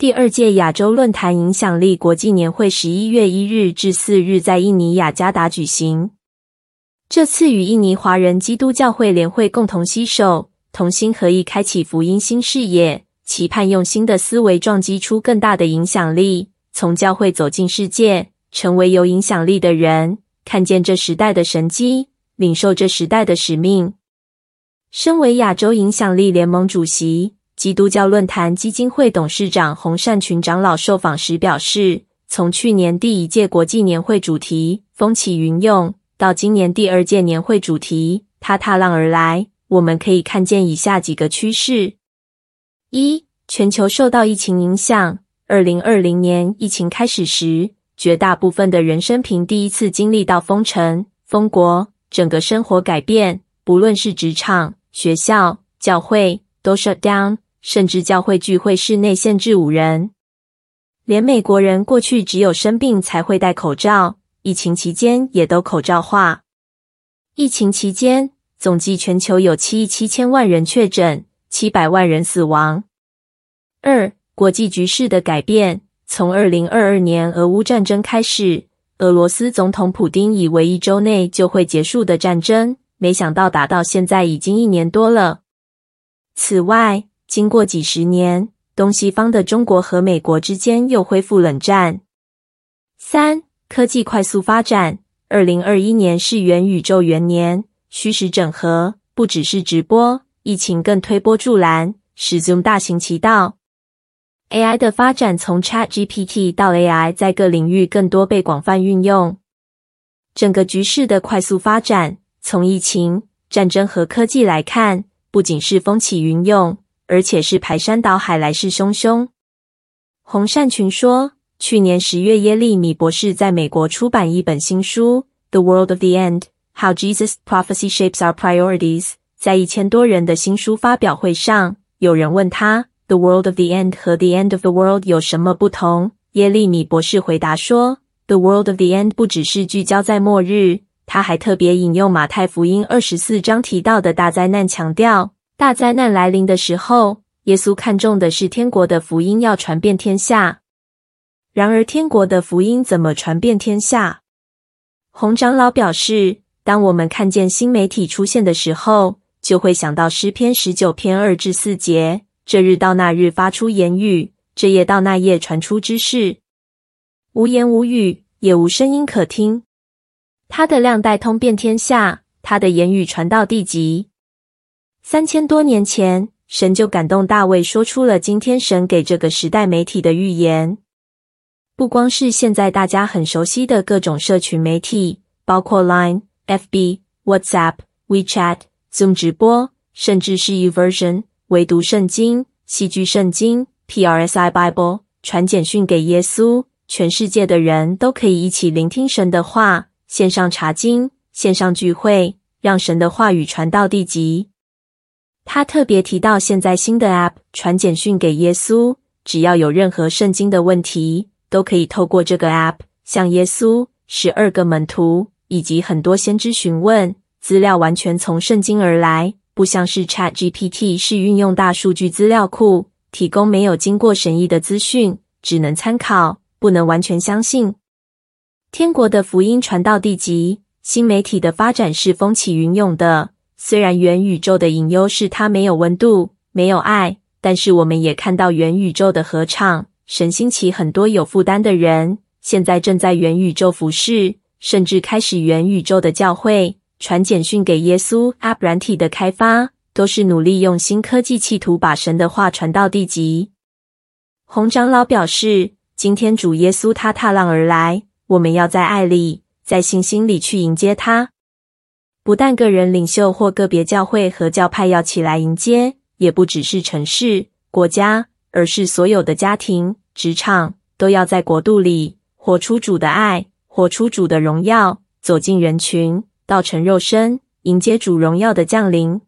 第二届亚洲论坛影响力国际年会十一月一日至四日在印尼雅加达举行。这次与印尼华人基督教会联会共同携手，同心合意，开启福音新视野，期盼用新的思维撞击出更大的影响力，从教会走进世界，成为有影响力的人，看见这时代的神迹，领受这时代的使命。身为亚洲影响力联盟主席、基督教论坛基金会董事长洪善群长老受访时表示，从去年第一届国际年会主题“风起云涌”到今年第二届年会主题“他踏浪而来”，我们可以看见以下几个趋势：一、全球受到疫情影响。二零二零年疫情开始时，绝大部分的人生平第一次经历到封城、封国，整个生活改变，不论是职场、学校、教会，都 shut down，甚至教会聚会室内限制五人。连美国人过去只有生病才会戴口罩。疫情期间也都口罩化。疫情期间，总计全球有七亿七千万人确诊，七百万人死亡。二、国际局势的改变。从二零二二年俄乌战争开始，俄罗斯总统普丁以为一周内就会结束的战争，没想到打到现在已经一年多了。此外，经过几十年，东西方的中国和美国之间又恢复冷战。三、科技快速发展，二零二一年是元宇宙元年，虚实整合不只是直播，疫情更推波助澜，使 Zoom 大行其道。AI 的发展从 ChatGPT 到 AI，在各领域更多被广泛运用。整个局势的快速发展，从疫情、战争和科技来看，不仅是风起云涌，而且是排山倒海，来势汹汹。洪善群说。去年十月，耶利米博士在美国出版一本新书《The World of the End: How Jesus' Prophecy Shapes Our Priorities》。在一千多人的新书发表会上，有人问他：“The World of the End 和 The End of the World 有什么不同？”耶利米博士回答说：“The World of the End 不只是聚焦在末日，他还特别引用马太福音二十四章提到的大灾难，强调大灾难来临的时候，耶稣看重的是天国的福音要传遍天下。”然而，天国的福音怎么传遍天下？洪长老表示，当我们看见新媒体出现的时候，就会想到诗篇十九篇二至四节：“这日到那日发出言语，这夜到那夜传出知识。无言无语，也无声音可听。他的量带通遍天下，他的言语传到地极。”三千多年前，神就感动大卫，说出了今天神给这个时代媒体的预言。不光是现在大家很熟悉的各种社群媒体，包括 Line、FB、WhatsApp、WeChat、Zoom 直播，甚至是 YouVersion 唯独圣经、戏剧圣经、PRSI Bible 传简讯给耶稣，全世界的人都可以一起聆听神的话，线上查经、线上聚会，让神的话语传到地极。他特别提到，现在新的 App 传简讯给耶稣，只要有任何圣经的问题。都可以透过这个 App 向耶稣、十二个门徒以及很多先知询问，资料完全从圣经而来，不像是 ChatGPT 是运用大数据资料库提供没有经过审议的资讯，只能参考，不能完全相信。天国的福音传到地极，新媒体的发展是风起云涌的。虽然元宇宙的隐忧是它没有温度、没有爱，但是我们也看到元宇宙的合唱。神兴起很多有负担的人，现在正在元宇宙服侍，甚至开始元宇宙的教会，传简讯给耶稣。App 软体的开发都是努力用新科技，企图把神的话传到地极。洪长老表示，今天主耶稣他踏浪而来，我们要在爱里，在信心里去迎接他。不但个人领袖或个别教会和教派要起来迎接，也不只是城市、国家，而是所有的家庭。职场都要在国度里活出主的爱，活出主的荣耀，走进人群，道成肉身，迎接主荣耀的降临。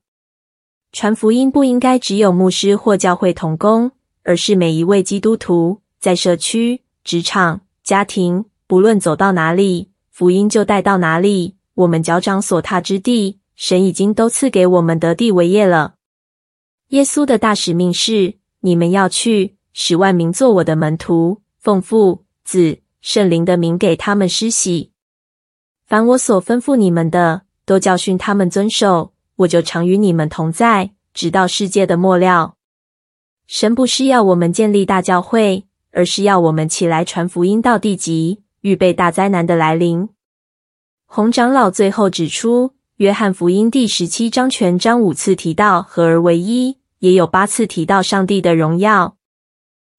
传福音不应该只有牧师或教会同工，而是每一位基督徒在社区、职场、家庭，不论走到哪里，福音就带到哪里。我们脚掌所踏之地，神已经都赐给我们得地为业了。耶稣的大使命是：你们要去。使万民做我的门徒，奉父、子、圣灵的名给他们施洗。凡我所吩咐你们的，都教训他们遵守。我就常与你们同在，直到世界的末了。神不是要我们建立大教会，而是要我们起来传福音到地极，预备大灾难的来临。洪长老最后指出，约翰福音第十七章全章五次提到合而为一，也有八次提到上帝的荣耀。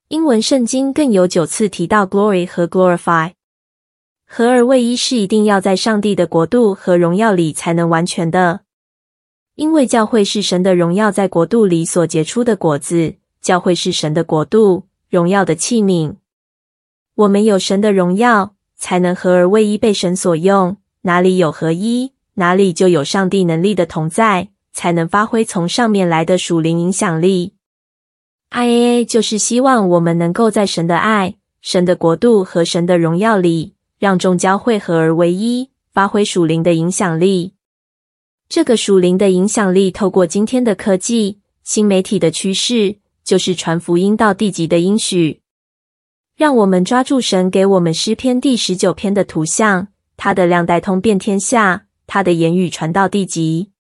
英文圣经更有九次提到 glory 和 glorify。合而为一是一定要在上帝的国度和荣耀里才能完全的，因为教会是神的荣耀在国度里所结出的果子，教会是神的国度荣耀的器皿。我们有神的荣耀，才能合而为一被神所用。哪里有合一，哪里就有上帝能力的同在，才能发挥从上面来的属灵影响力。IAA 就是希望我们能够在神的爱、神的国度和神的荣耀里，让众教会合而为一，发挥属灵的影响力。这个属灵的影响力，透过今天的科技、新媒体的趋势，就是传福音到地极的应许。让我们抓住神给我们诗篇第十九篇的图像，他的量带通遍天下，他的言语传到地极。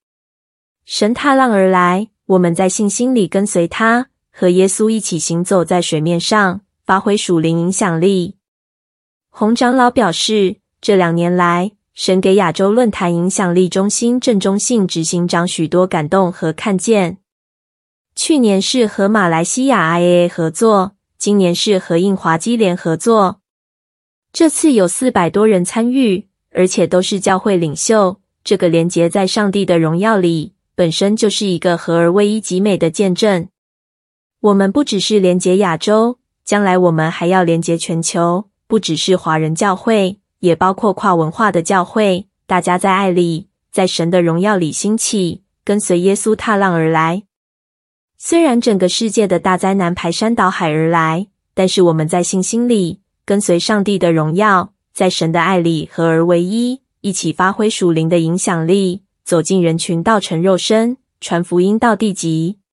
神踏浪而来，我们在信心里跟随他。和耶稣一起行走在水面上，发挥属灵影响力。洪长老表示，这两年来，神给亚洲论坛影响力中心正中信执行长许多感动和看见。去年是和马来西亚 IAA 合作，今年是和印华基联合作。这次有四百多人参与，而且都是教会领袖。这个连结在上帝的荣耀里，本身就是一个合而为一极美的见证。我们不只是连结亚洲，将来我们还要连结全球。不只是华人教会，也包括跨文化的教会。大家在爱里，在神的荣耀里兴起，跟随耶稣踏浪而来。虽然整个世界的大灾难排山倒海而来，但是我们在信心里跟随上帝的荣耀，在神的爱里合而为一，一起发挥属灵的影响力，走进人群，道成肉身，传福音到地极。